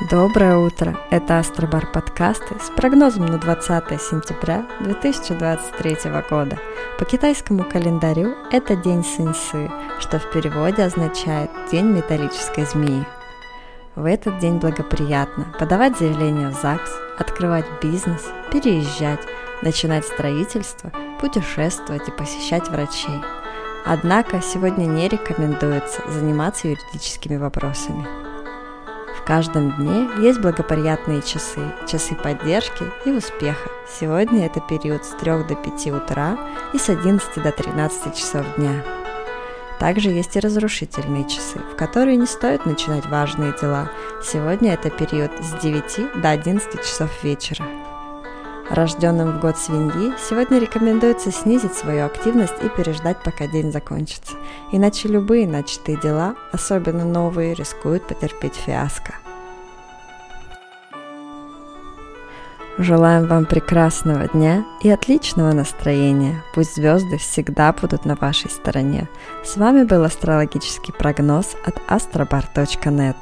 Доброе утро! Это Астробар подкасты с прогнозом на 20 сентября 2023 года. По китайскому календарю это день Синьсы, что в переводе означает День металлической змеи. В этот день благоприятно подавать заявление в ЗАГС, открывать бизнес, переезжать, начинать строительство, путешествовать и посещать врачей. Однако сегодня не рекомендуется заниматься юридическими вопросами. В каждом дне есть благоприятные часы, часы поддержки и успеха. Сегодня это период с 3 до 5 утра и с 11 до 13 часов дня. Также есть и разрушительные часы, в которые не стоит начинать важные дела. Сегодня это период с 9 до 11 часов вечера. Рожденным в год свиньи сегодня рекомендуется снизить свою активность и переждать, пока день закончится. Иначе любые начатые дела, особенно новые, рискуют потерпеть фиаско. Желаем вам прекрасного дня и отличного настроения. Пусть звезды всегда будут на вашей стороне. С вами был астрологический прогноз от astrobar.net.